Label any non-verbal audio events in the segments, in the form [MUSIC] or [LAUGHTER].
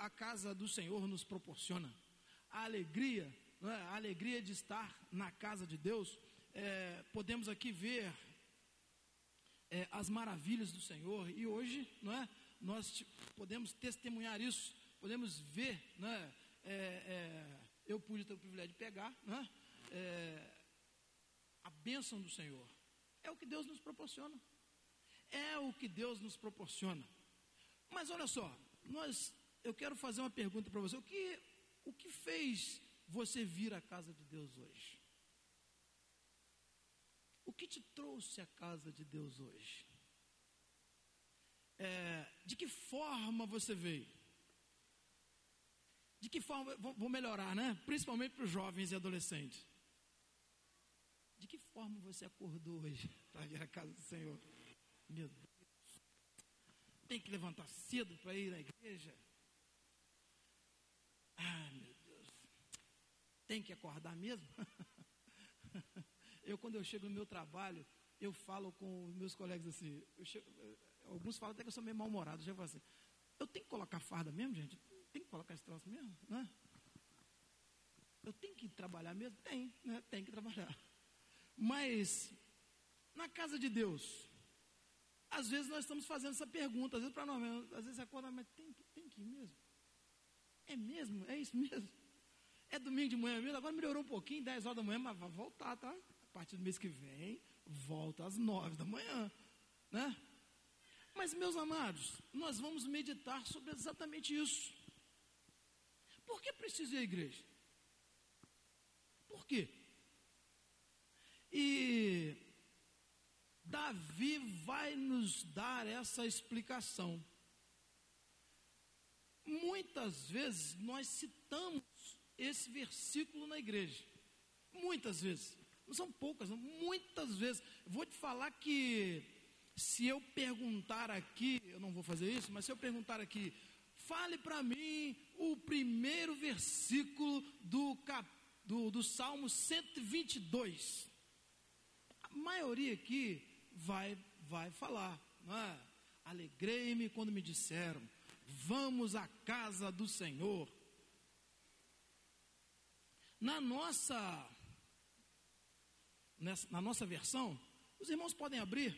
a casa do Senhor nos proporciona. A alegria, é? a alegria de estar na casa de Deus. É, podemos aqui ver é, as maravilhas do Senhor e hoje, não é? Nós podemos testemunhar isso, podemos ver, não é? é, é eu pude ter o privilégio de pegar, né? É, a bênção do Senhor. É o que Deus nos proporciona. É o que Deus nos proporciona. Mas olha só, nós, eu quero fazer uma pergunta para você. O que, o que fez você vir à casa de Deus hoje? O que te trouxe à casa de Deus hoje? É, de que forma você veio? De que forma, vou melhorar, né? Principalmente para os jovens e adolescentes. De que forma você acordou hoje [LAUGHS] para ir à casa do Senhor? Meu Deus. Tem que levantar cedo para ir à igreja? Ah, meu Deus. Tem que acordar mesmo? [LAUGHS] eu, quando eu chego no meu trabalho, eu falo com meus colegas assim. Chego, alguns falam até que eu sou meio mal-humorado. Eu falo assim: eu tenho que colocar farda mesmo, gente? Tem que colocar esse troço mesmo, né? Eu tenho que trabalhar mesmo? Tem, né? Tem que trabalhar. Mas, na casa de Deus, às vezes nós estamos fazendo essa pergunta, às vezes para nós às vezes acorda, mas tem, tem que ir mesmo? É mesmo? É isso mesmo? É domingo de manhã mesmo? Agora melhorou um pouquinho, 10 horas da manhã, mas vai voltar, tá? A partir do mês que vem, volta às 9 da manhã, né? Mas, meus amados, nós vamos meditar sobre exatamente isso. Por que precisa ir à igreja? Por quê? E Davi vai nos dar essa explicação. Muitas vezes nós citamos esse versículo na igreja. Muitas vezes. Não são poucas, não, muitas vezes. Vou te falar que se eu perguntar aqui, eu não vou fazer isso, mas se eu perguntar aqui, fale para mim o primeiro versículo do, cap, do, do Salmo 122. A maioria aqui vai, vai falar, não é? Alegrei-me quando me disseram, vamos à casa do Senhor. Na nossa, nessa, na nossa versão, os irmãos podem abrir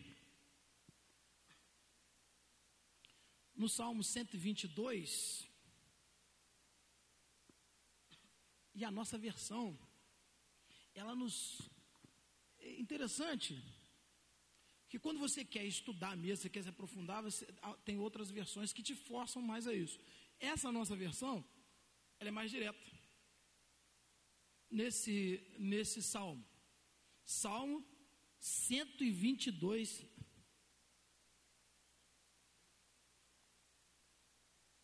no Salmo 122, e a nossa versão, ela nos. É interessante que quando você quer estudar mesmo, você quer se aprofundar, você, tem outras versões que te forçam mais a isso. Essa nossa versão, ela é mais direta. Nesse, nesse salmo. Salmo 122,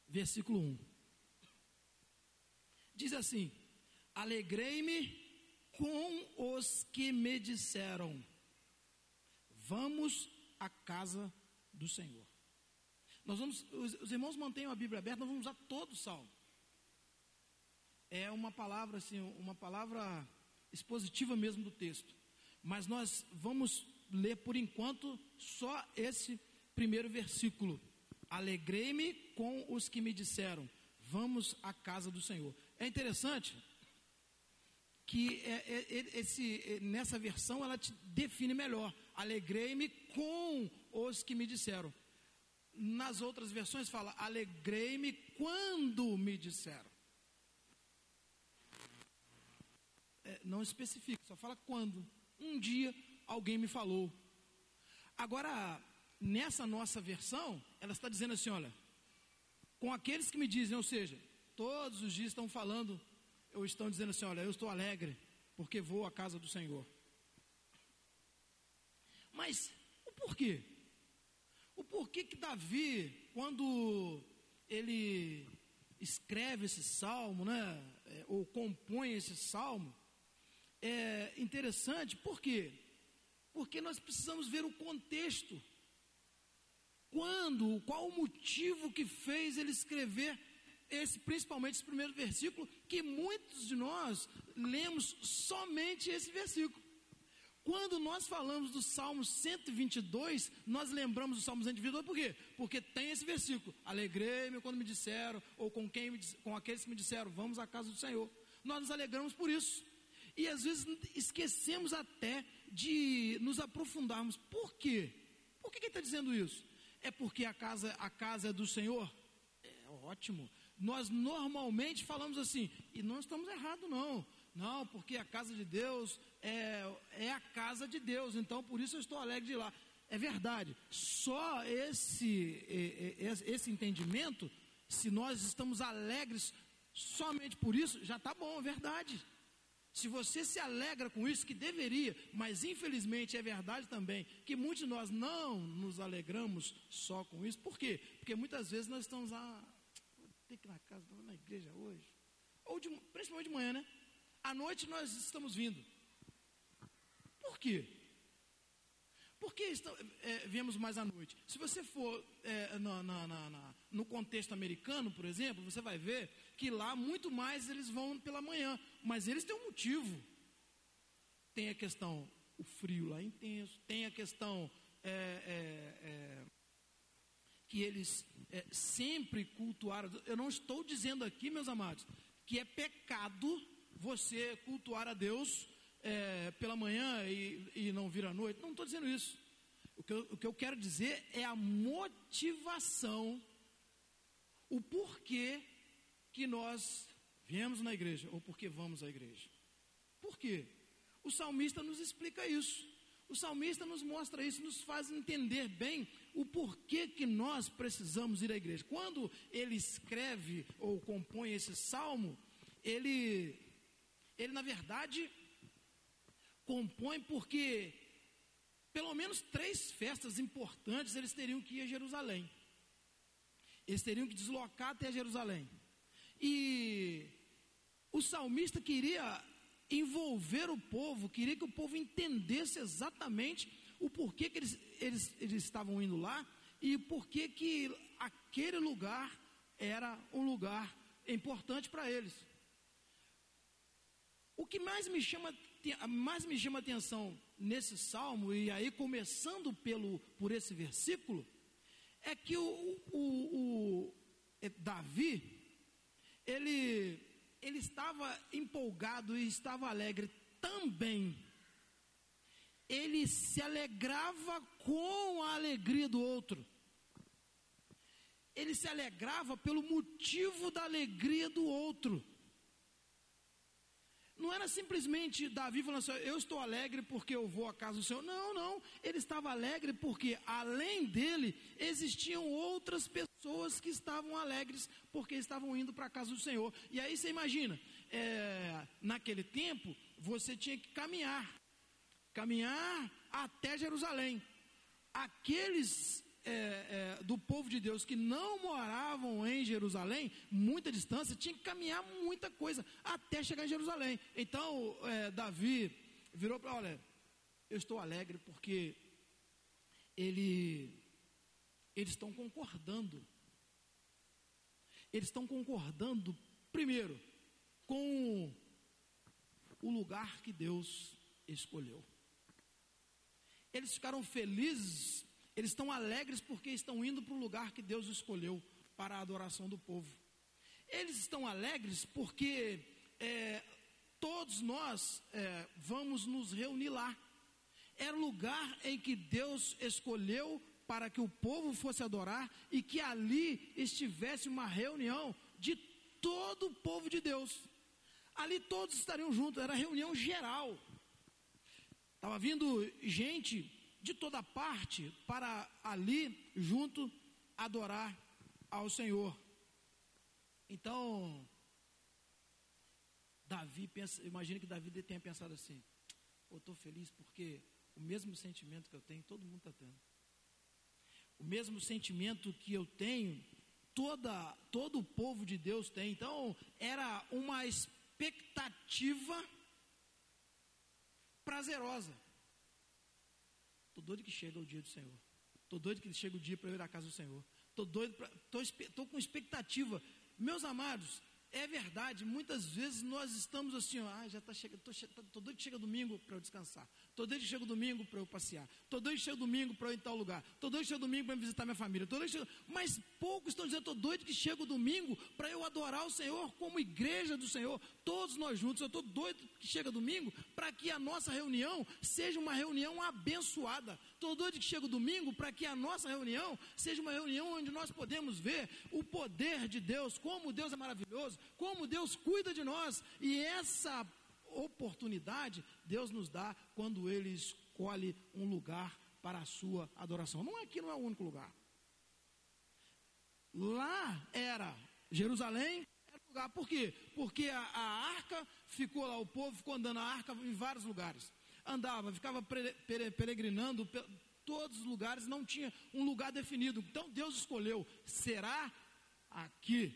versículo 1. Diz assim: Alegrei-me com os que me disseram: Vamos à casa do Senhor. Nós vamos, os, os irmãos mantenham a Bíblia aberta, nós vamos usar todo o salmo. É uma palavra assim, uma palavra expositiva mesmo do texto. Mas nós vamos ler por enquanto só esse primeiro versículo. Alegrei-me com os que me disseram: Vamos à casa do Senhor. É interessante que é, é, é, esse, é, nessa versão ela te define melhor. Alegrei-me com os que me disseram. Nas outras versões fala: Alegrei-me quando me disseram. É, não especifica, só fala quando. Um dia alguém me falou. Agora, nessa nossa versão, ela está dizendo assim: olha, com aqueles que me dizem, ou seja, todos os dias estão falando, ou estão dizendo assim: olha, eu estou alegre, porque vou à casa do Senhor. Mas o porquê? O porquê que Davi, quando ele escreve esse salmo, né, é, ou compõe esse salmo, é interessante, por quê? Porque nós precisamos ver o contexto quando, qual o motivo que fez ele escrever esse, principalmente esse primeiro versículo, que muitos de nós lemos somente esse versículo. Quando nós falamos do Salmo 122, nós lembramos do Salmo 122 por quê? Porque tem esse versículo: Alegrei-me quando me disseram, ou com quem me, com aqueles que me disseram, vamos à casa do Senhor. Nós nos alegramos por isso. E às vezes esquecemos até de nos aprofundarmos. Por quê? Por que ele está dizendo isso? É porque a casa, a casa é do Senhor? É ótimo. Nós normalmente falamos assim, e não estamos errados, não. Não, porque a casa de Deus é, é a casa de Deus, então por isso eu estou alegre de ir lá. É verdade. Só esse, esse entendimento, se nós estamos alegres somente por isso, já está bom, é verdade. Se você se alegra com isso, que deveria, mas infelizmente é verdade também, que muitos de nós não nos alegramos só com isso. Por quê? Porque muitas vezes nós estamos lá, vou ter que ir na casa, na igreja hoje. Ou de, principalmente de manhã, né? À noite nós estamos vindo. Por quê? Por que estamos, é, viemos mais à noite? Se você for é, na, na, na, no contexto americano, por exemplo, você vai ver que lá muito mais eles vão pela manhã, mas eles têm um motivo. Tem a questão, o frio lá é intenso, tem a questão é, é, é que eles é, sempre cultuaram. Eu não estou dizendo aqui, meus amados, que é pecado você cultuar a Deus é, pela manhã e, e, não vir à noite. Não estou dizendo isso. O que, eu, o que eu quero dizer é a motivação, o porquê que nós viemos na igreja, ou porque vamos à igreja. Por quê? O salmista nos explica isso. O salmista nos mostra isso, nos faz entender bem o porquê que nós precisamos ir à igreja. Quando ele escreve ou compõe esse salmo, ele ele na verdade compõe porque pelo menos três festas importantes eles teriam que ir a Jerusalém. Eles teriam que deslocar até Jerusalém. E o salmista queria envolver o povo, queria que o povo entendesse exatamente o porquê que eles, eles, eles estavam indo lá e porquê que aquele lugar era um lugar importante para eles. O que mais me chama, mais me chama atenção nesse salmo, e aí começando pelo, por esse versículo, é que o, o, o é, Davi, ele, ele estava empolgado e estava alegre também. Ele se alegrava com a alegria do outro. Ele se alegrava pelo motivo da alegria do outro. Não era simplesmente Davi falando assim, eu estou alegre porque eu vou à casa do Senhor. Não, não. Ele estava alegre porque, além dele, existiam outras pessoas que estavam alegres porque estavam indo para a casa do Senhor. E aí você imagina, é, naquele tempo, você tinha que caminhar caminhar até Jerusalém. Aqueles é, é, do povo de Deus que não moravam em Jerusalém, muita distância, tinha que caminhar muita coisa até chegar em Jerusalém. Então, é, Davi virou para: olha, eu estou alegre porque ele, eles estão concordando. Eles estão concordando, primeiro, com o lugar que Deus escolheu. Eles ficaram felizes eles estão alegres porque estão indo para o lugar que Deus escolheu para a adoração do povo. Eles estão alegres porque é, todos nós é, vamos nos reunir lá. Era o lugar em que Deus escolheu para que o povo fosse adorar e que ali estivesse uma reunião de todo o povo de Deus. Ali todos estariam juntos, era reunião geral. Estava vindo gente de toda parte para ali junto adorar ao Senhor. Então, Davi pensa, imagina que Davi tenha pensado assim: eu estou feliz porque o mesmo sentimento que eu tenho, todo mundo está tendo. O mesmo sentimento que eu tenho, toda, todo o povo de Deus tem. Então, era uma expectativa prazerosa. Estou doido que chega o dia do Senhor. Estou doido que chega o dia para eu ir à casa do Senhor. Estou doido, estou com expectativa. Meus amados, é verdade, muitas vezes nós estamos assim, ah, já está chegando, tô, tô doido que chega domingo para eu descansar, tô doido que chega domingo para eu passear, tô doido que chega domingo para eu ir em tal lugar, tô doido que chega domingo para eu visitar minha família, tô doido chega... mas poucos estão dizendo, tô doido que chega domingo para eu adorar o Senhor como igreja do Senhor, todos nós juntos, eu tô doido que chega domingo para que a nossa reunião seja uma reunião abençoada, tô doido que chega o domingo para que a nossa reunião seja uma reunião onde nós podemos ver o poder de Deus, como Deus é maravilhoso, como Deus cuida de nós, e essa oportunidade Deus nos dá quando Ele escolhe um lugar para a sua adoração. Não é que não é o único lugar. Lá era Jerusalém. Por quê? Porque a, a, arca ficou lá, o povo ficou andando a arca em vários lugares. Andava, ficava peregrinando todos os lugares, não tinha um lugar definido. Então Deus escolheu, será aqui.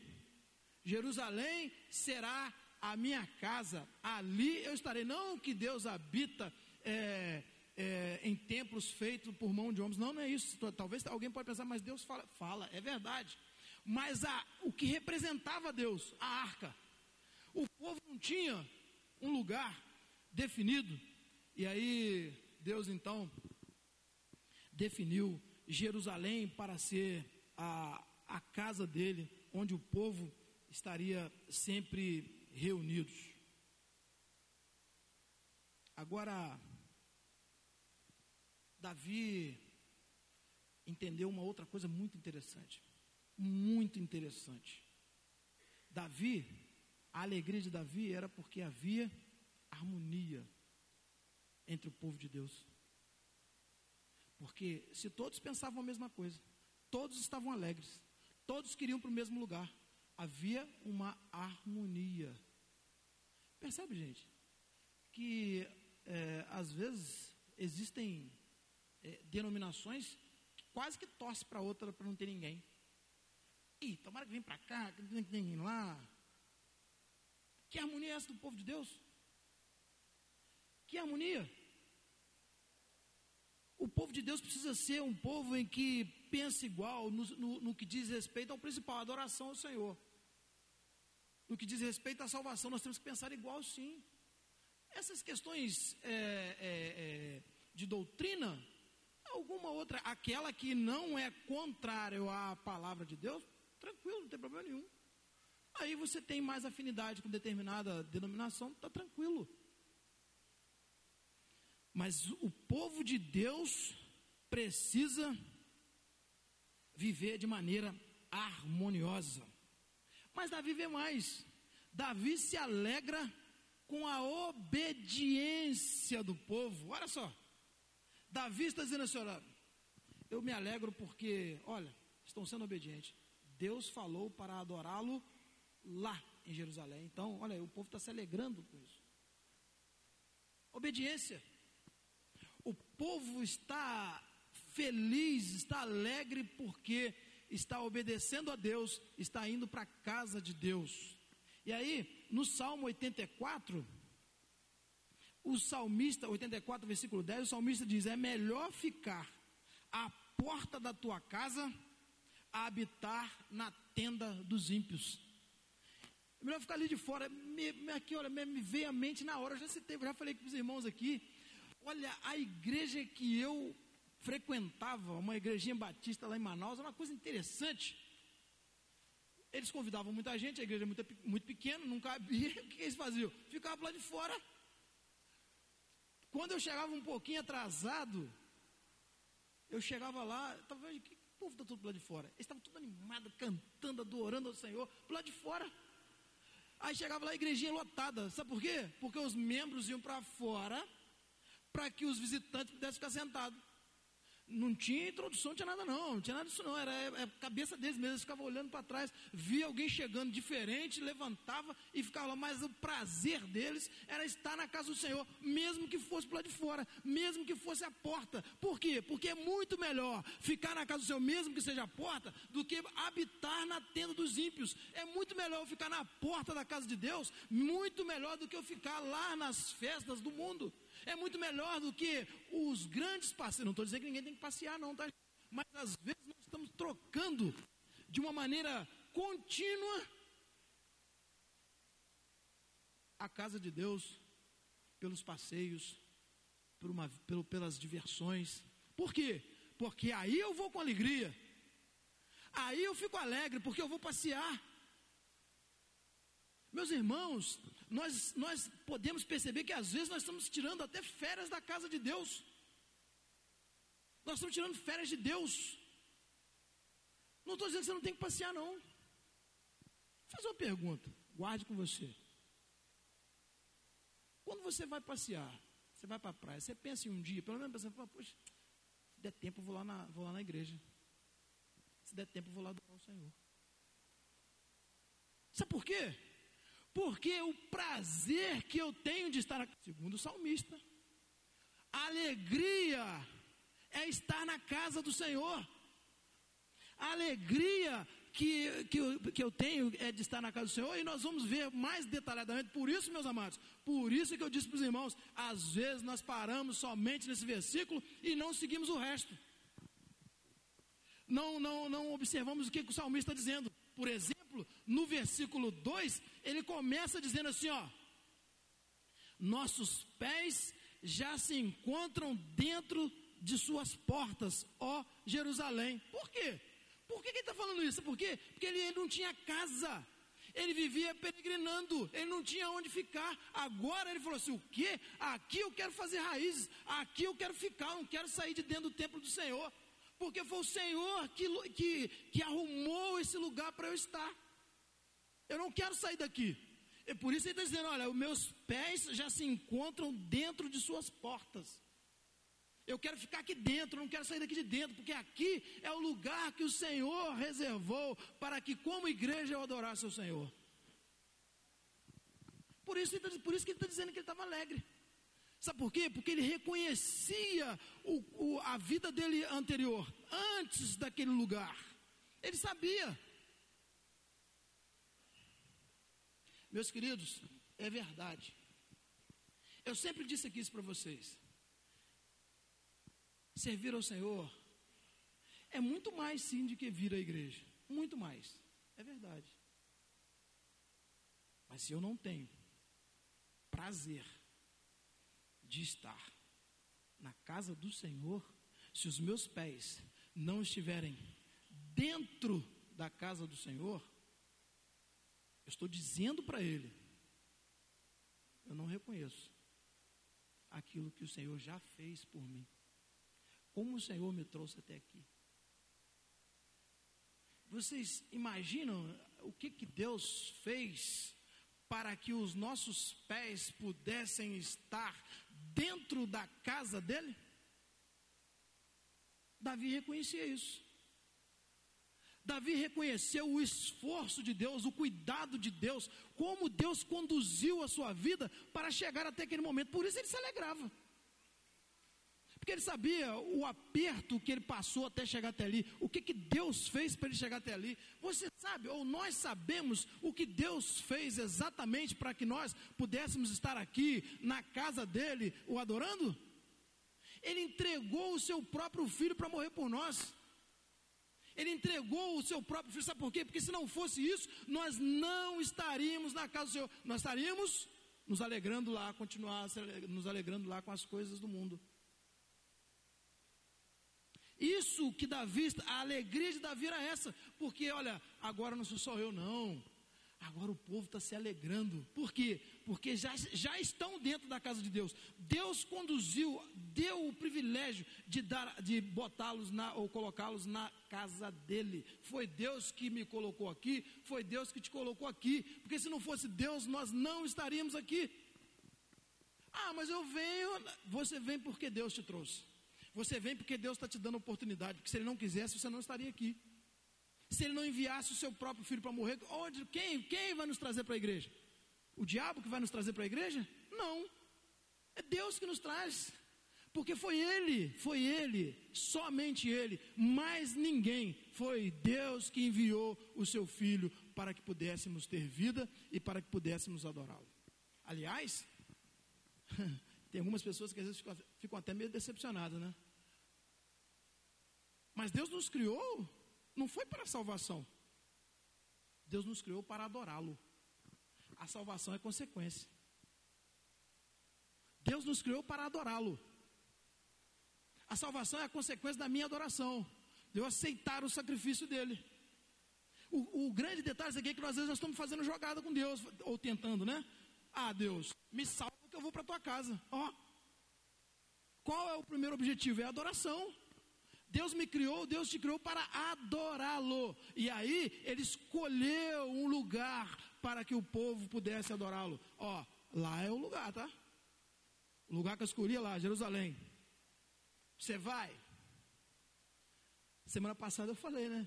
Jerusalém será a minha casa, ali eu estarei. Não que Deus habita é, é, em templos feitos por mão de homens, não, não é isso. Talvez alguém pode pensar, mas Deus fala, fala é verdade. Mas a, o que representava Deus, a arca, o povo não tinha um lugar definido, e aí Deus então definiu Jerusalém para ser a, a casa dele, onde o povo estaria sempre reunidos. Agora, Davi entendeu uma outra coisa muito interessante. Muito interessante. Davi, a alegria de Davi era porque havia harmonia entre o povo de Deus. Porque se todos pensavam a mesma coisa, todos estavam alegres, todos queriam para o mesmo lugar, havia uma harmonia. Percebe, gente? Que é, às vezes existem é, denominações que quase que torcem para outra para não ter ninguém. Ih, tomara que vem para cá, que não tem ninguém lá. Que harmonia é essa do povo de Deus? Que harmonia? O povo de Deus precisa ser um povo em que pensa igual no, no, no, que diz respeito ao principal, adoração ao Senhor. No que diz respeito à salvação, nós temos que pensar igual sim. Essas questões é, é, é, de doutrina, alguma outra, aquela que não é contrária à palavra de Deus, tranquilo, não tem problema nenhum. Aí você tem mais afinidade com determinada denominação, está tranquilo. Mas o povo de Deus precisa viver de maneira harmoniosa. Mas Davi vê mais. Davi se alegra com a obediência do povo. Olha só. Davi está dizendo assim: olha, eu me alegro porque, olha, estão sendo obedientes. Deus falou para adorá-lo lá em Jerusalém. Então, olha, o povo está se alegrando com isso. Obediência o povo está feliz, está alegre porque está obedecendo a Deus, está indo para a casa de Deus. E aí, no Salmo 84, o salmista, 84, versículo 10, o salmista diz: É melhor ficar à porta da tua casa a habitar na tenda dos ímpios. É melhor ficar ali de fora. Me, aqui, olha, me, me veio à mente na hora, já citei, já falei com os irmãos aqui. Olha, a igreja que eu frequentava, uma igrejinha batista lá em Manaus, era uma coisa interessante. Eles convidavam muita gente, a igreja é muito, muito pequena, não cabia. [LAUGHS] O que eles faziam? Ficavam lá de fora. Quando eu chegava um pouquinho atrasado, eu chegava lá, estava vendo que povo está tudo lá de fora. Eles estavam tudo animados, cantando, adorando ao Senhor, lá de fora. Aí chegava lá a igrejinha lotada. Sabe por quê? Porque os membros iam para fora para que os visitantes pudessem ficar sentados. Não tinha introdução, não tinha nada não, não tinha nada disso não, era a é, é cabeça deles mesmo, eles ficavam olhando para trás, via alguém chegando diferente, levantava e ficava lá, mas o prazer deles era estar na casa do Senhor, mesmo que fosse para lá de fora, mesmo que fosse a porta. Por quê? Porque é muito melhor ficar na casa do Senhor, mesmo que seja a porta, do que habitar na tenda dos ímpios. É muito melhor eu ficar na porta da casa de Deus, muito melhor do que eu ficar lá nas festas do mundo. É muito melhor do que os grandes passeios. Não estou dizendo que ninguém tem que passear, não, tá? Mas às vezes nós estamos trocando de uma maneira contínua a casa de Deus pelos passeios, por uma, pelo, pelas diversões. Por quê? Porque aí eu vou com alegria. Aí eu fico alegre, porque eu vou passear. Meus irmãos, nós, nós podemos perceber que às vezes nós estamos tirando até férias da casa de Deus. Nós estamos tirando férias de Deus. Não estou dizendo que você não tem que passear, não. Vou fazer uma pergunta, guarde com você. Quando você vai passear, você vai para a praia, você pensa em um dia, pelo menos pensando, poxa, se der tempo eu vou lá na, vou lá na igreja. Se der tempo eu vou lá adorar o Senhor. Sabe por quê? Porque o prazer que eu tenho de estar, segundo o salmista, alegria é estar na casa do Senhor. A alegria que, que, eu, que eu tenho é de estar na casa do Senhor, e nós vamos ver mais detalhadamente. Por isso, meus amados, por isso que eu disse para os irmãos: às vezes nós paramos somente nesse versículo e não seguimos o resto. Não, não, não observamos o que o salmista está dizendo. Por exemplo, no versículo 2, ele começa dizendo assim: ó, nossos pés já se encontram dentro de suas portas, ó Jerusalém. Por quê? Por que, ele está falando isso? Por quê? Porque ele, ele não tinha casa. Ele vivia peregrinando, ele não tinha onde ficar. Agora ele falou assim: o quê? Aqui eu quero fazer raízes, aqui eu quero ficar, não quero sair de dentro do templo do Senhor. Porque foi o Senhor que, que, que arrumou esse lugar para eu estar. Eu não quero sair daqui. E por isso ele está dizendo: olha, os meus pés já se encontram dentro de suas portas. Eu quero ficar aqui dentro, não quero sair daqui de dentro, porque aqui é o lugar que o Senhor reservou para que, como igreja, eu adorasse o Senhor. Por isso, tá, por isso que ele está dizendo que ele estava alegre. Sabe por quê? Porque ele reconhecia o, o, a vida dele anterior, antes daquele lugar. Ele sabia. Meus queridos, é verdade. Eu sempre disse aqui isso para vocês. Servir ao Senhor é muito mais sim do que vir à igreja. Muito mais. É verdade. Mas se eu não tenho prazer de estar na casa do Senhor, se os meus pés não estiverem dentro da casa do Senhor, eu estou dizendo para Ele, eu não reconheço aquilo que o Senhor já fez por mim. Como o Senhor me trouxe até aqui. Vocês imaginam o que, que Deus fez para que os nossos pés pudessem estar dentro da casa dele? Davi reconhecia isso. Davi reconheceu o esforço de Deus, o cuidado de Deus, como Deus conduziu a sua vida para chegar até aquele momento. Por isso ele se alegrava. Porque ele sabia o aperto que ele passou até chegar até ali, o que, que Deus fez para ele chegar até ali. Você sabe, ou nós sabemos o que Deus fez exatamente para que nós pudéssemos estar aqui na casa dele, o adorando? Ele entregou o seu próprio filho para morrer por nós. Ele entregou o seu próprio filho, sabe por quê? Porque se não fosse isso, nós não estaríamos na casa do Senhor, nós estaríamos nos alegrando lá, continuar nos alegrando lá com as coisas do mundo. Isso que Davi, a alegria de Davi era essa, porque olha, agora não sou só eu, não. Agora o povo está se alegrando. Por quê? Porque já, já estão dentro da casa de Deus. Deus conduziu, deu o privilégio de dar, de botá-los na ou colocá-los na casa dele. Foi Deus que me colocou aqui, foi Deus que te colocou aqui. Porque se não fosse Deus, nós não estaríamos aqui. Ah, mas eu venho. Você vem porque Deus te trouxe. Você vem porque Deus está te dando oportunidade, porque se Ele não quisesse, você não estaria aqui. Se Ele não enviasse o seu próprio filho para morrer, onde, quem, quem vai nos trazer para a igreja? O diabo que vai nos trazer para a igreja? Não. É Deus que nos traz. Porque foi Ele, foi Ele, somente Ele, mais ninguém. Foi Deus que enviou o seu Filho para que pudéssemos ter vida e para que pudéssemos adorá-lo. Aliás, [LAUGHS] Tem algumas pessoas que às vezes ficam, ficam até meio decepcionadas, né? Mas Deus nos criou, não foi para salvação. Deus nos criou para adorá-lo. A salvação é consequência. Deus nos criou para adorá-lo. A salvação é a consequência da minha adoração, de eu aceitar o sacrifício dele. O, o grande detalhe aqui é que nós, às vezes nós estamos fazendo jogada com Deus, ou tentando, né? Ah, Deus, me salva que eu vou para a tua casa. Ó, qual é o primeiro objetivo? É a adoração. Deus me criou, Deus te criou para adorá-lo. E aí, ele escolheu um lugar para que o povo pudesse adorá-lo. Ó, lá é o lugar, tá? O lugar que eu escolhi é lá, Jerusalém. Você vai. Semana passada eu falei, né?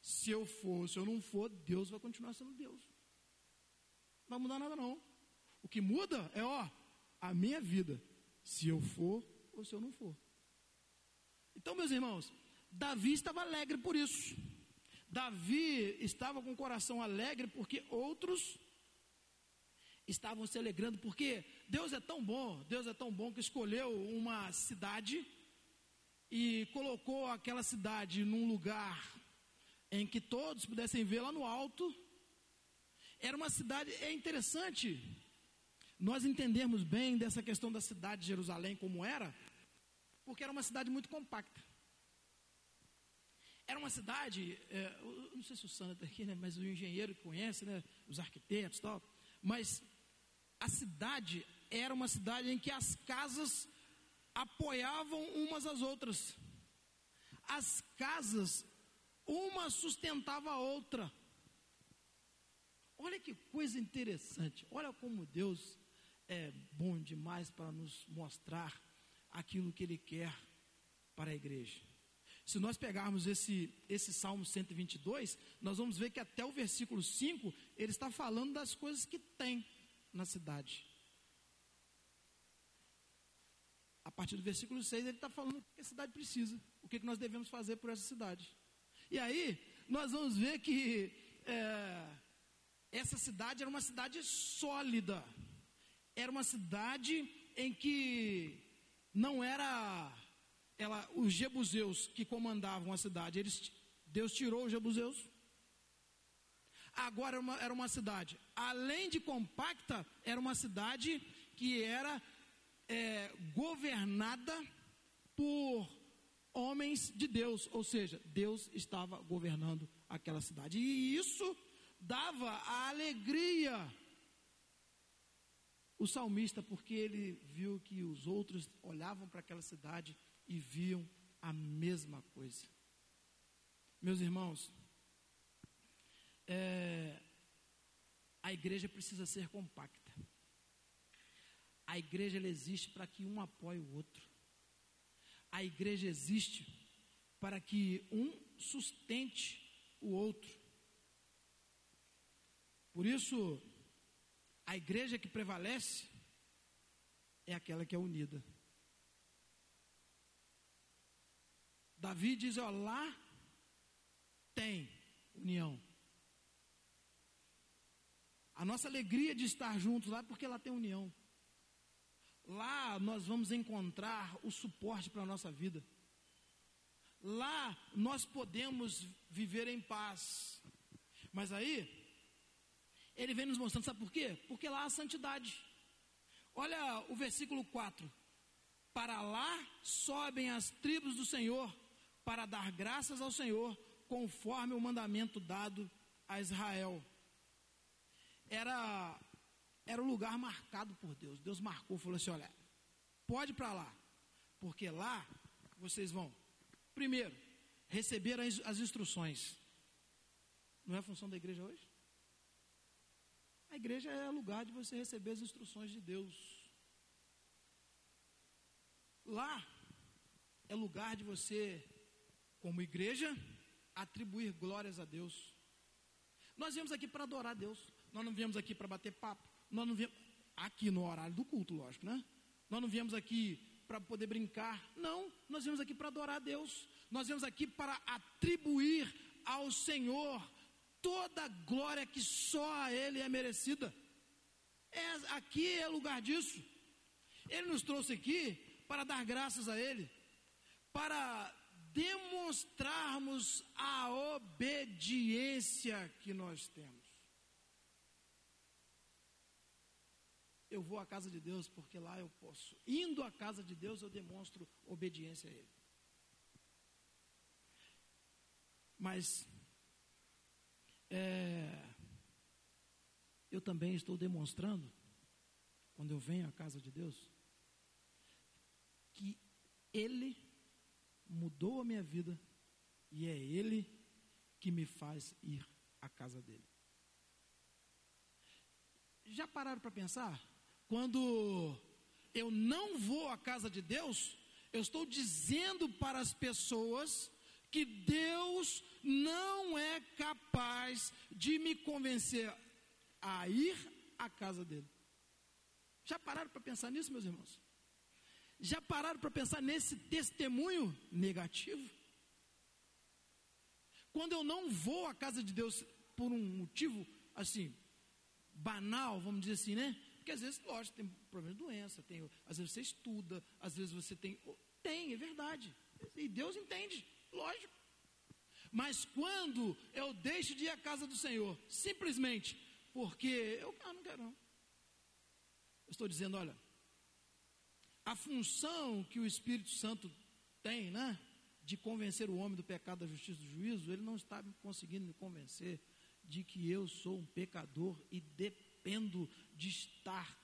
Se eu for, se eu não for, Deus vai continuar sendo Deus. Não vai mudar nada não. O que muda é, ó, a minha vida. Se eu for ou se eu não for. Então, meus irmãos, Davi estava alegre por isso. Davi estava com o coração alegre porque outros estavam se alegrando, porque Deus é tão bom, Deus é tão bom que escolheu uma cidade e colocou aquela cidade num lugar em que todos pudessem ver lá no alto. Era uma cidade, é interessante nós entendermos bem dessa questão da cidade de Jerusalém como era, porque era uma cidade muito compacta. Era uma cidade, é, não sei se o Sandro está aqui, né, mas o engenheiro que conhece, né, os arquitetos e tal, mas a cidade era uma cidade em que as casas apoiavam umas às outras. As casas, uma sustentava a outra. Olha que coisa interessante. Olha como Deus é bom demais para nos mostrar aquilo que Ele quer para a igreja. Se nós pegarmos esse, esse Salmo 122, nós vamos ver que até o versículo 5, ele está falando das coisas que tem na cidade. A partir do versículo 6, ele está falando o que a cidade precisa, o que nós devemos fazer por essa cidade. E aí, nós vamos ver que é, essa cidade era uma cidade sólida, era uma cidade em que não era ela, os jebuseus que comandavam a cidade, eles, Deus tirou os jebuseus, agora era uma, era uma cidade, além de compacta, era uma cidade que era é, governada por homens de Deus, ou seja, Deus estava governando aquela cidade, e isso dava a alegria o salmista, porque ele viu que os outros olhavam para aquela cidade e viam a mesma coisa. Meus irmãos, é, a igreja precisa ser compacta. A igreja existe para que um apoie o outro. A igreja existe para que um sustente o outro. Por isso, a igreja que prevalece é aquela que é unida. Davi diz: ó, lá tem união. A nossa alegria de estar juntos lá é porque lá tem união. Lá nós vamos encontrar o suporte para a nossa vida. Lá nós podemos viver em paz. Mas aí, ele vem nos mostrando, sabe por quê? Porque lá há santidade. Olha o versículo 4. Para lá sobem as tribos do Senhor, para dar graças ao Senhor, conforme o mandamento dado a Israel era, era um lugar marcado por Deus. Deus marcou, falou assim: olha, pode para lá, porque lá vocês vão, primeiro, receber as, as instruções. Não é função da igreja hoje? A igreja é lugar de você receber as instruções de Deus. Lá é lugar de você, como igreja, atribuir glórias a Deus. Nós viemos aqui para adorar a Deus. Nós não viemos aqui para bater papo. Nós não viemos aqui no horário do culto, lógico, né? Nós não viemos aqui para poder brincar. Não, nós viemos aqui para adorar a Deus. Nós viemos aqui para atribuir ao Senhor toda a glória que só a Ele é merecida. É, aqui é lugar disso. Ele nos trouxe aqui para dar graças a Ele, para demonstrarmos a obediência que nós temos. eu vou à casa de Deus porque lá eu posso. Indo à casa de Deus, eu demonstro obediência a Ele. Mas é, eu também estou demonstrando, quando eu venho à casa de Deus, que Ele mudou a minha vida e é Ele que me faz ir à casa dele. Já pararam para pensar? Quando eu não vou à casa de Deus, eu estou dizendo para as pessoas que Deus não é capaz de me convencer a ir à casa dele. Já pararam para pensar nisso, meus irmãos? Já pararam para pensar nesse testemunho negativo? Quando eu não vou à casa de Deus por um motivo assim, banal, vamos dizer assim, né? Porque às vezes, lógico, tem problema de doença, tem, às vezes você estuda, às vezes você tem. Tem, é verdade. E Deus entende, lógico. Mas quando eu deixo de ir à casa do Senhor, simplesmente porque eu ah, não quero não. Eu estou dizendo, olha, a função que o Espírito Santo tem, né? De convencer o homem do pecado, da justiça do juízo, ele não está conseguindo me convencer de que eu sou um pecador e dependo de estar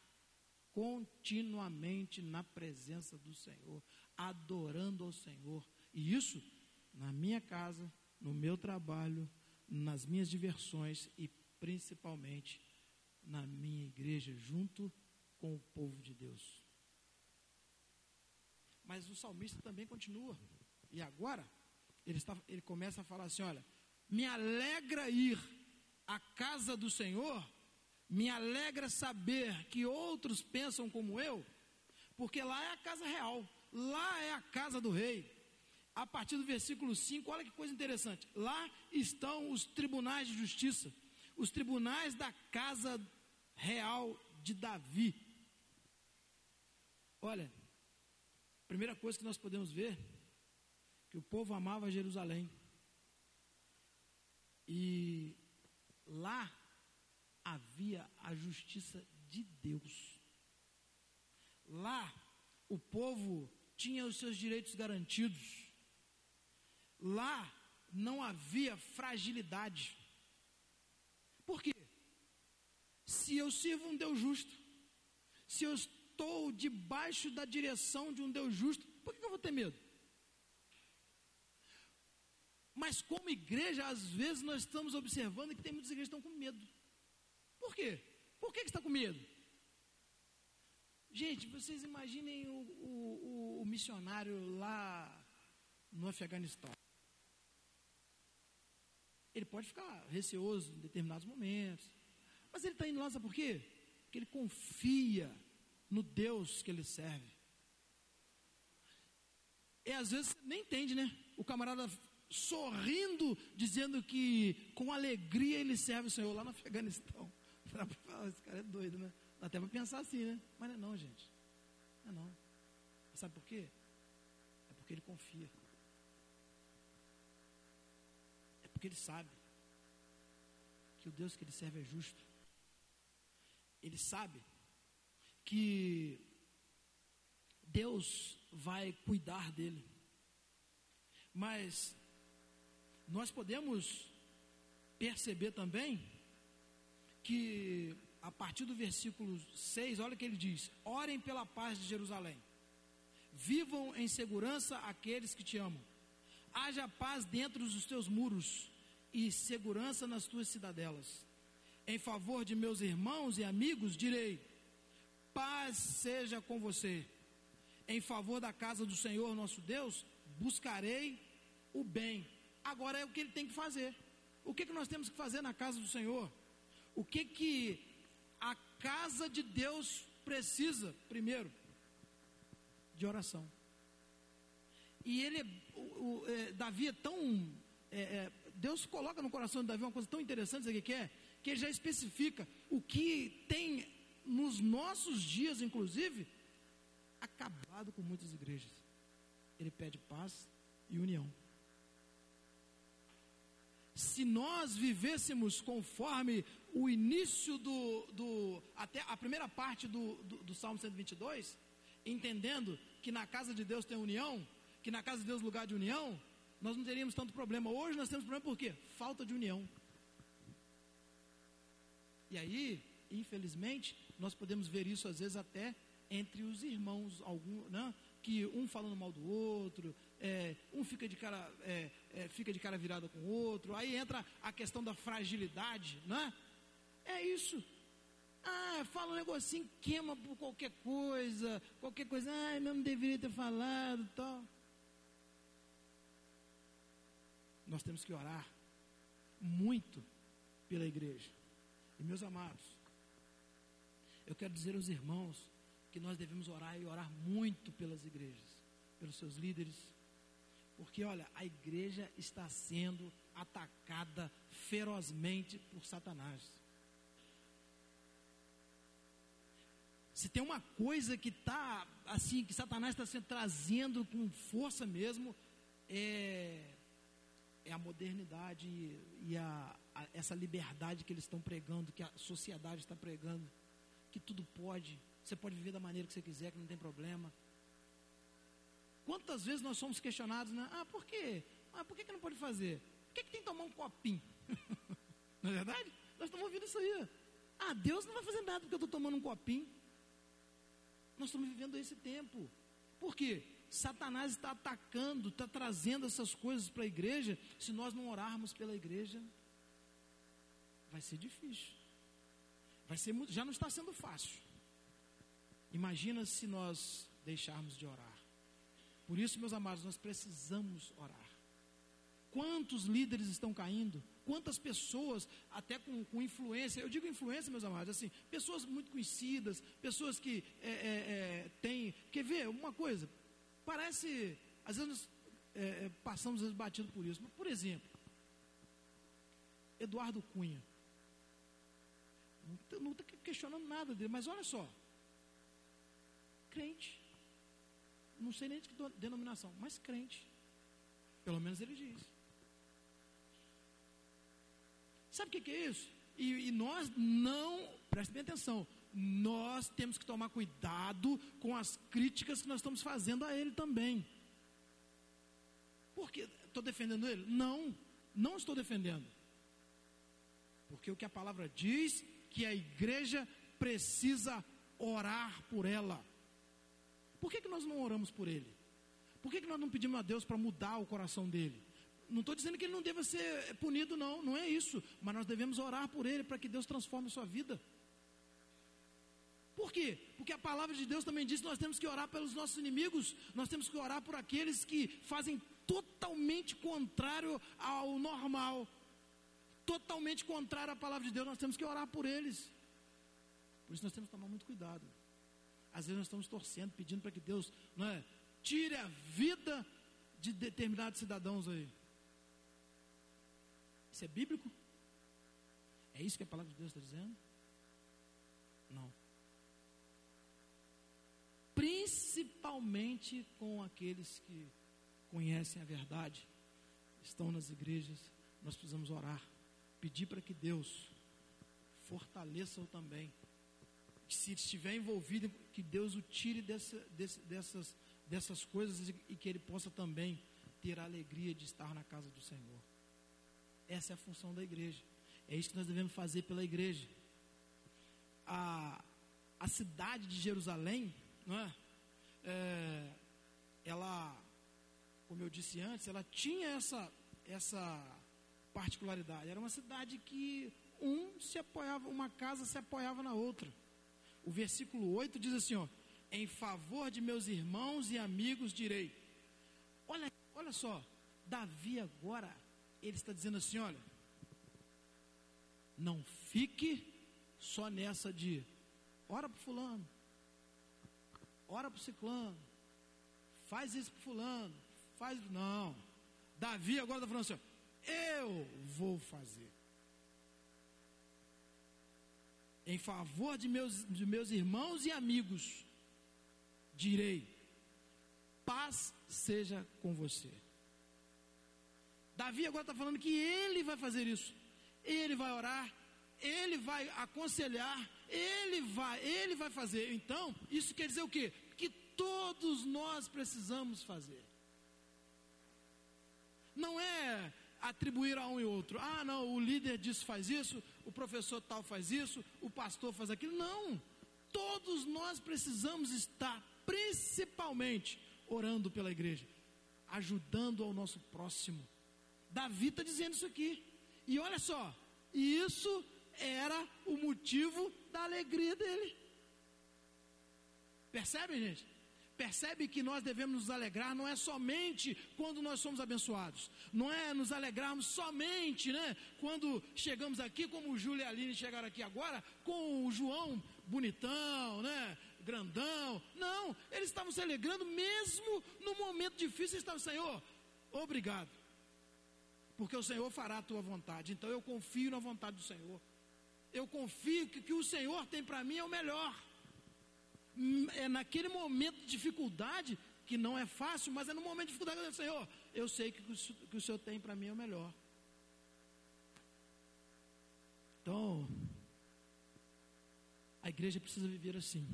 continuamente na presença do Senhor, adorando ao Senhor. E isso na minha casa, no meu trabalho, nas minhas diversões e principalmente na minha igreja, junto com o povo de Deus. Mas o salmista também continua. E agora, ele, está, ele começa a falar assim: olha, me alegra ir à casa do Senhor, me alegra saber que outros pensam como eu, porque lá é a casa real, lá é a casa do rei. A partir do versículo 5, olha que coisa interessante. Lá estão os tribunais de justiça os tribunais da casa real de Davi. Olha, primeira coisa que nós podemos ver, que o povo amava Jerusalém. E lá havia a justiça de Deus. Lá o povo tinha os seus direitos garantidos. Lá não havia fragilidade. Por quê? Se eu sirvo um Deus justo, se eu estou debaixo da direção de um Deus justo, por que eu vou ter medo? Mas como igreja, às vezes nós estamos observando que tem muitas igrejas que estão com medo. Por quê? Por que, que está com medo? Gente, vocês imaginem o, o, o missionário lá no Afeganistão ele pode ficar receoso em determinados momentos. Mas ele está indo lá, sabe por quê? Porque ele confia no Deus que ele serve. E às vezes nem entende, né? O camarada sorrindo, dizendo que com alegria ele serve o Senhor lá no Afeganistão. [LAUGHS] Esse cara é doido, né? Dá até para pensar assim, né? Mas não é não, gente. Não é não. Sabe por quê? É porque ele confia. Porque ele sabe que o Deus que ele serve é justo. Ele sabe que Deus vai cuidar dele. Mas nós podemos perceber também que a partir do versículo 6, olha o que ele diz: Orem pela paz de Jerusalém. Vivam em segurança aqueles que te amam haja paz dentro dos teus muros e segurança nas tuas cidadelas. Em favor de meus irmãos e amigos, direi: paz seja com você. Em favor da casa do Senhor nosso Deus, buscarei o bem. Agora é o que ele tem que fazer. O que, que nós temos que fazer na casa do Senhor? O que que a casa de Deus precisa? Primeiro, de oração. E ele, o, o, é, Davi é tão. É, é, Deus coloca no coração de Davi uma coisa tão interessante, sabe o que é? Que ele já especifica o que tem nos nossos dias, inclusive, acabado com muitas igrejas. Ele pede paz e união. Se nós vivêssemos conforme o início do, do até a primeira parte do, do, do Salmo 122, entendendo que na casa de Deus tem união, que na casa de Deus lugar de união, nós não teríamos tanto problema. Hoje nós temos problema por quê? Falta de união. E aí, infelizmente, nós podemos ver isso às vezes até entre os irmãos, algum, né? que um falando mal do outro, é, um fica de cara é, é, fica de cara virada com o outro, aí entra a questão da fragilidade, né? É isso. Ah, fala um negocinho, queima por qualquer coisa, qualquer coisa, ah, eu não deveria ter falado, tal. Nós temos que orar muito pela igreja. E meus amados, eu quero dizer aos irmãos que nós devemos orar e orar muito pelas igrejas, pelos seus líderes, porque olha, a igreja está sendo atacada ferozmente por Satanás. Se tem uma coisa que está assim, que Satanás está sendo trazendo com força mesmo, é, é a modernidade e a, a, essa liberdade que eles estão pregando, que a sociedade está pregando, que tudo pode, você pode viver da maneira que você quiser, que não tem problema. Quantas vezes nós somos questionados, né? Ah, por quê? Ah, por que, que não pode fazer? Por que, que tem que tomar um copinho? [LAUGHS] não é verdade? Nós estamos ouvindo isso aí. Ah, Deus não vai fazer nada porque eu estou tomando um copinho. Nós estamos vivendo esse tempo. Por quê? Satanás está atacando, está trazendo essas coisas para a igreja. Se nós não orarmos pela igreja, vai ser difícil. Vai ser muito, já não está sendo fácil. Imagina se nós deixarmos de orar. Por isso, meus amados, nós precisamos orar. Quantos líderes estão caindo? Quantas pessoas, até com, com influência, eu digo influência, meus amados, assim, pessoas muito conhecidas, pessoas que é, é, é, têm. Quer ver uma coisa? Parece, às vezes é, é, passamos batido por isso. Mas, por exemplo, Eduardo Cunha. Não está questionando nada dele, mas olha só. Crente. Não sei nem de que denominação, mas crente. Pelo menos ele diz. Sabe o que, que é isso? E, e nós não, preste bem atenção, nós temos que tomar cuidado com as críticas que nós estamos fazendo a ele também. Porque estou defendendo ele? Não, não estou defendendo. Porque o que a palavra diz que a igreja precisa orar por ela. Por que, que nós não oramos por ele? Por que, que nós não pedimos a Deus para mudar o coração dele? Não estou dizendo que ele não deva ser punido, não, não é isso. Mas nós devemos orar por ele para que Deus transforme a sua vida. Por quê? Porque a palavra de Deus também diz que nós temos que orar pelos nossos inimigos, nós temos que orar por aqueles que fazem totalmente contrário ao normal, totalmente contrário à palavra de Deus, nós temos que orar por eles. Por isso nós temos que tomar muito cuidado. Às vezes nós estamos torcendo, pedindo para que Deus não é, tire a vida de determinados cidadãos aí. Isso é bíblico? É isso que a palavra de Deus está dizendo? Não. Principalmente com aqueles que conhecem a verdade, estão nas igrejas, nós precisamos orar, pedir para que Deus fortaleça-o também. Que se estiver envolvido, que Deus o tire dessa, desse, dessas, dessas coisas e que ele possa também ter a alegria de estar na casa do Senhor. Essa é a função da igreja. É isso que nós devemos fazer pela igreja. A, a cidade de Jerusalém, não é? é ela, como eu disse antes, ela tinha essa, essa particularidade. Era uma cidade que um se apoiava, uma casa se apoiava na outra. O versículo 8 diz assim: ó, em favor de meus irmãos e amigos direi. Olha, olha só, Davi agora ele está dizendo assim: olha, não fique só nessa de ora para fulano, ora para ciclano, faz isso para fulano, faz não. Davi agora está falando assim: eu vou fazer. Em favor de meus, de meus irmãos e amigos, direi: paz seja com você. Davi agora está falando que ele vai fazer isso. Ele vai orar ele vai aconselhar, ele vai, ele vai fazer. Então, isso quer dizer o quê? Que todos nós precisamos fazer. Não é atribuir a um e outro. Ah, não, o líder disso faz isso, o professor tal faz isso, o pastor faz aquilo. Não. Todos nós precisamos estar, principalmente, orando pela igreja, ajudando ao nosso próximo. Davi está dizendo isso aqui. E olha só, isso era o motivo da alegria dele. Percebe, gente? Percebe que nós devemos nos alegrar não é somente quando nós somos abençoados, não é nos alegrarmos somente, né? Quando chegamos aqui, como o Júlio e a Aline chegaram aqui agora, com o João bonitão, né? Grandão. Não, eles estavam se alegrando mesmo no momento difícil, eles estavam, Senhor, obrigado. Porque o Senhor fará a tua vontade. Então eu confio na vontade do Senhor. Eu confio que o que o Senhor tem para mim é o melhor é naquele momento de dificuldade, que não é fácil, mas é no momento de dificuldade, eu Senhor, eu sei que o que o Senhor tem para mim é o melhor. Então, a igreja precisa viver assim.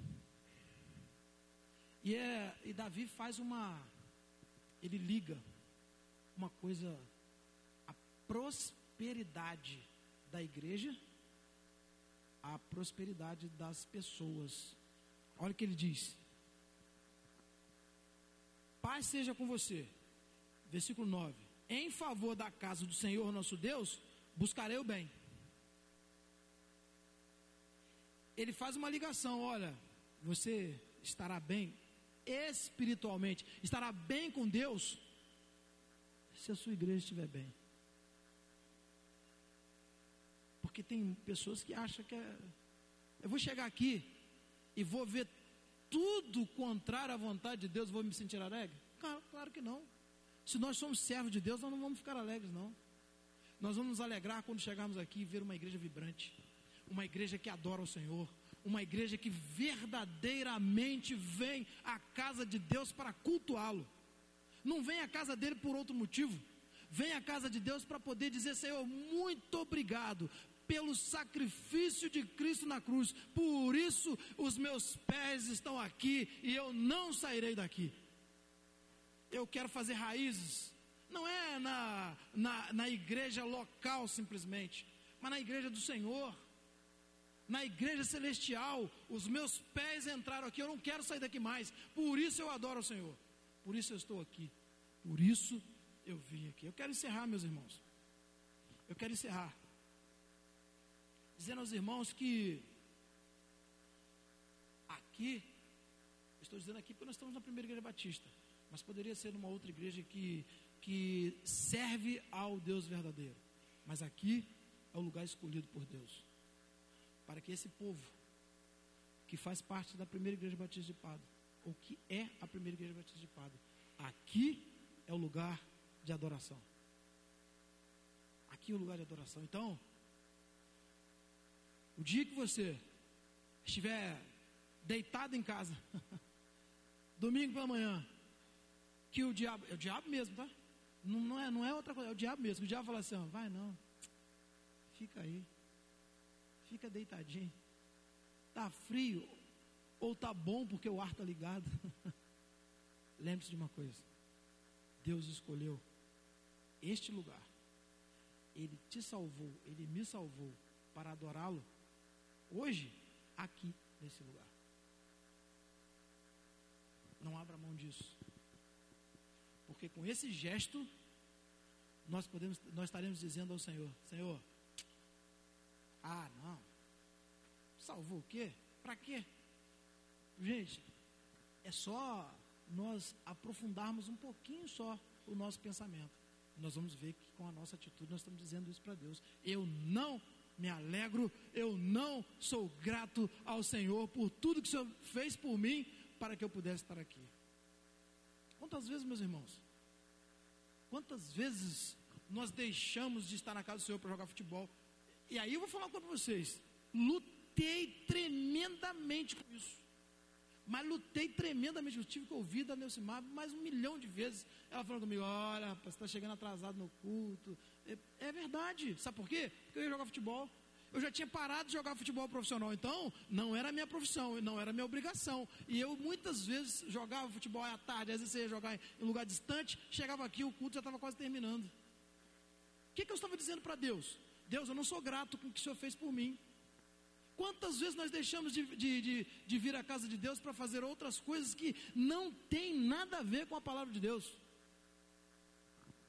E, é, e Davi faz uma. Ele liga uma coisa, a prosperidade da igreja à prosperidade das pessoas. Olha o que ele diz. Paz seja com você. Versículo 9. Em favor da casa do Senhor nosso Deus, buscarei o bem. Ele faz uma ligação, olha, você estará bem espiritualmente, estará bem com Deus se a sua igreja estiver bem. Porque tem pessoas que acham que é, eu vou chegar aqui, e vou ver tudo contrário à vontade de Deus, vou me sentir alegre? Claro, claro que não. Se nós somos servos de Deus, nós não vamos ficar alegres, não. Nós vamos nos alegrar quando chegarmos aqui e ver uma igreja vibrante, uma igreja que adora o Senhor, uma igreja que verdadeiramente vem à casa de Deus para cultuá-lo. Não vem à casa dele por outro motivo. Vem à casa de Deus para poder dizer: Senhor, muito obrigado pelo sacrifício de Cristo na cruz. Por isso os meus pés estão aqui e eu não sairei daqui. Eu quero fazer raízes, não é na, na, na igreja local simplesmente, mas na igreja do Senhor, na igreja celestial. Os meus pés entraram aqui, eu não quero sair daqui mais. Por isso eu adoro o Senhor, por isso eu estou aqui, por isso eu vim aqui. Eu quero encerrar, meus irmãos. Eu quero encerrar dizendo aos irmãos que aqui, estou dizendo aqui porque nós estamos na primeira igreja batista, mas poderia ser numa outra igreja que, que serve ao Deus verdadeiro. Mas aqui é o lugar escolhido por Deus. Para que esse povo, que faz parte da primeira igreja batista de Pado, ou que é a primeira igreja batista de Pado, aqui é o lugar de adoração. Aqui é o lugar de adoração. Então, o dia que você estiver deitado em casa, [LAUGHS] domingo pela manhã, que o diabo, é o diabo mesmo, tá? Não, não, é, não é outra coisa, é o diabo mesmo. O diabo fala assim: ó, vai não, fica aí, fica deitadinho. Tá frio ou tá bom porque o ar está ligado. [LAUGHS] Lembre-se de uma coisa: Deus escolheu este lugar, Ele te salvou, Ele me salvou para adorá-lo hoje, aqui, nesse lugar. Não abra mão disso. Porque com esse gesto, nós podemos, nós estaremos dizendo ao Senhor, Senhor, ah, não, salvou o quê? Para quê? Gente, é só nós aprofundarmos um pouquinho só o nosso pensamento. Nós vamos ver que com a nossa atitude nós estamos dizendo isso para Deus. Eu não me alegro, eu não sou grato ao Senhor por tudo que o Senhor fez por mim para que eu pudesse estar aqui. Quantas vezes, meus irmãos, quantas vezes nós deixamos de estar na casa do Senhor para jogar futebol? E aí eu vou falar uma coisa para vocês: lutei tremendamente com isso. Mas lutei tremendamente. Eu tive que ouvir da Neucimar mais um milhão de vezes. Ela falando comigo: Olha, rapaz, você está chegando atrasado no culto. É, é, verdade. Sabe por quê? Porque eu ia jogar futebol. eu já tinha parado de jogar futebol profissional, então não era minha profissão, não era minha obrigação. E eu muitas vezes jogava futebol à tarde, às vezes ia jogar em lugar distante, chegava aqui, o culto já estava quase terminando. O que, que eu estava dizendo para Deus? Deus, eu não sou grato com o que o Senhor fez por mim. Quantas vezes nós deixamos de, de, de, de vir à casa de Deus para fazer outras coisas que não tem nada a ver com a palavra de Deus?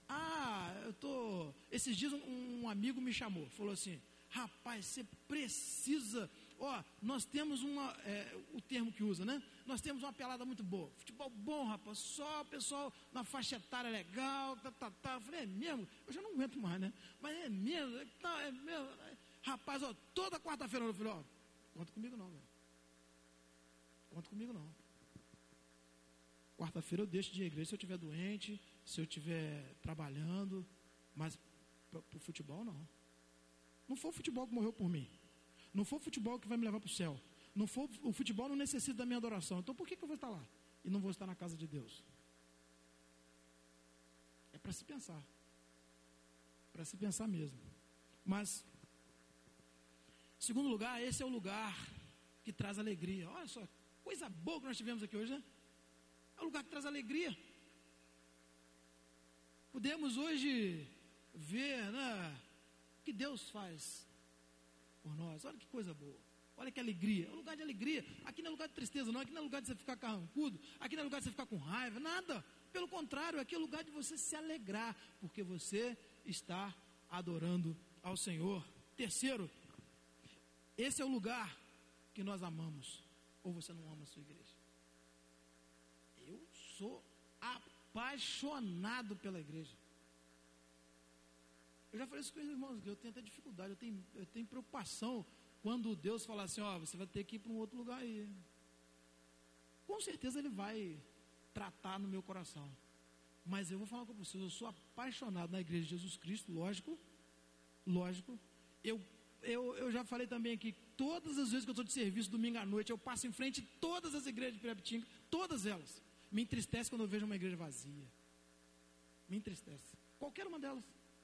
Ah, eu tô. Esses dias um, um amigo me chamou, falou assim: rapaz, você precisa. Ó, nós temos uma. É, o termo que usa, né? Nós temos uma pelada muito boa. Futebol bom, rapaz. Só o pessoal na faixa etária legal. Tá, tá, tá. Eu falei, é mesmo? Eu já não aguento mais, né? Mas é mesmo? Tá, é mesmo? Rapaz, ó, toda quarta-feira eu falei, ó, conta comigo não, velho. Conta comigo não. Quarta-feira eu deixo de ir à igreja se eu estiver doente, se eu estiver trabalhando, mas para o futebol não. Não foi o futebol que morreu por mim. Não foi o futebol que vai me levar para o céu. Não foi, o futebol não necessita da minha adoração. Então por que, que eu vou estar lá? E não vou estar na casa de Deus? É para se pensar. Para se pensar mesmo. Mas, segundo lugar, esse é o lugar que traz alegria. Olha só, coisa boa que nós tivemos aqui hoje, né? É o lugar que traz alegria. Podemos hoje ver né, o que Deus faz por nós. Olha que coisa boa. Olha que alegria. É um lugar de alegria. Aqui não é lugar de tristeza, não. Aqui não é lugar de você ficar carrancudo. Aqui não é lugar de você ficar com raiva. Nada. Pelo contrário, aqui é lugar de você se alegrar. Porque você está adorando ao Senhor. Terceiro, esse é o lugar que nós amamos. Ou você não ama a sua igreja? Sou apaixonado pela igreja. Eu já falei isso com os irmãos, eu tenho até dificuldade, eu tenho, eu tenho preocupação quando Deus falar assim, ó, você vai ter que ir para um outro lugar aí. Com certeza Ele vai tratar no meu coração. Mas eu vou falar com vocês, eu sou apaixonado na igreja de Jesus Cristo, lógico, lógico. Eu, eu, eu já falei também aqui, todas as vezes que eu estou de serviço domingo à noite, eu passo em frente todas as igrejas de Pirapitinga, todas elas. Me entristece quando eu vejo uma igreja vazia. Me entristece. Qualquer uma delas.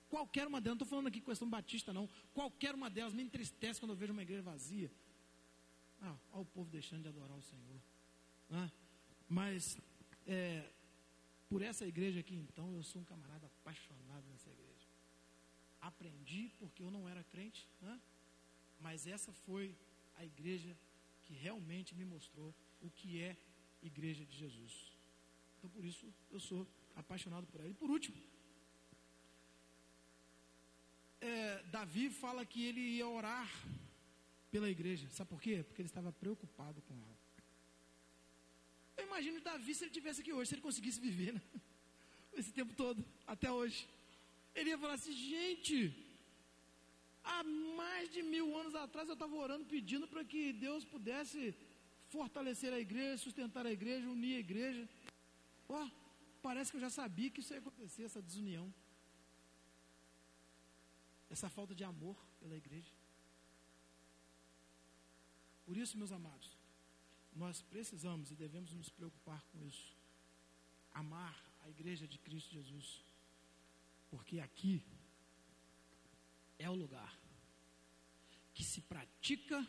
Qualquer uma delas, não estou falando aqui questão batista, não. Qualquer uma delas me entristece quando eu vejo uma igreja vazia. Ah, olha o povo deixando de adorar o Senhor. Ah, mas, é, por essa igreja aqui, então, eu sou um camarada apaixonado nessa igreja. Aprendi porque eu não era crente, né? mas essa foi a igreja que realmente me mostrou o que é igreja de Jesus. Então, por isso, eu sou apaixonado por ela. E por último, é, Davi fala que ele ia orar pela igreja. Sabe por quê? Porque ele estava preocupado com ela. Eu imagino Davi se ele tivesse aqui hoje, se ele conseguisse viver, né? [LAUGHS] Esse tempo todo, até hoje. Ele ia falar assim, gente, há mais de mil anos atrás eu estava orando pedindo para que Deus pudesse fortalecer a igreja, sustentar a igreja, unir a igreja. Ó, oh, parece que eu já sabia que isso ia acontecer, essa desunião essa falta de amor pela igreja. Por isso, meus amados, nós precisamos e devemos nos preocupar com isso. Amar a igreja de Cristo Jesus. Porque aqui é o lugar que se pratica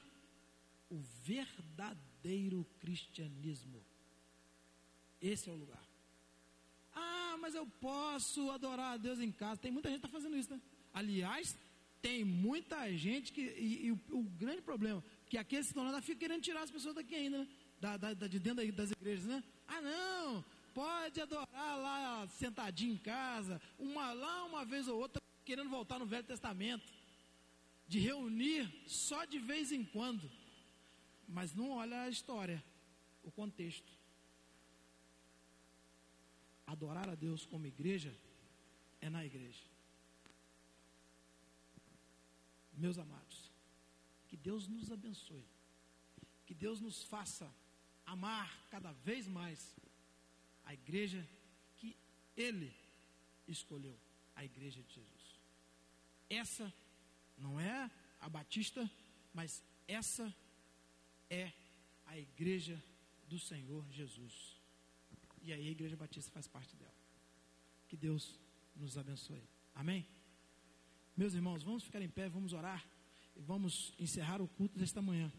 o verdadeiro cristianismo. Esse é o lugar. Mas eu posso adorar a Deus em casa. Tem muita gente que está fazendo isso, né? Aliás, tem muita gente que. E, e o, o, grande problema, que aqueles que estão lá ficam querendo tirar as pessoas daqui ainda, né? Da, da, da, de dentro das igrejas, né? Ah, não! Pode adorar lá sentadinho em casa, uma lá uma vez ou outra, querendo voltar no Velho Testamento. De reunir só de vez em quando. Mas não olha a história, o contexto. Adorar a Deus como igreja é na igreja. Meus amados, que Deus nos abençoe, que Deus nos faça amar cada vez mais a igreja que Ele escolheu, a igreja de Jesus. Essa não é a Batista, mas essa é a igreja do Senhor Jesus. E aí a igreja batista faz parte dela. Que Deus nos abençoe. Amém? Meus irmãos, vamos ficar em pé, vamos orar. vamos encerrar o culto desta manhã.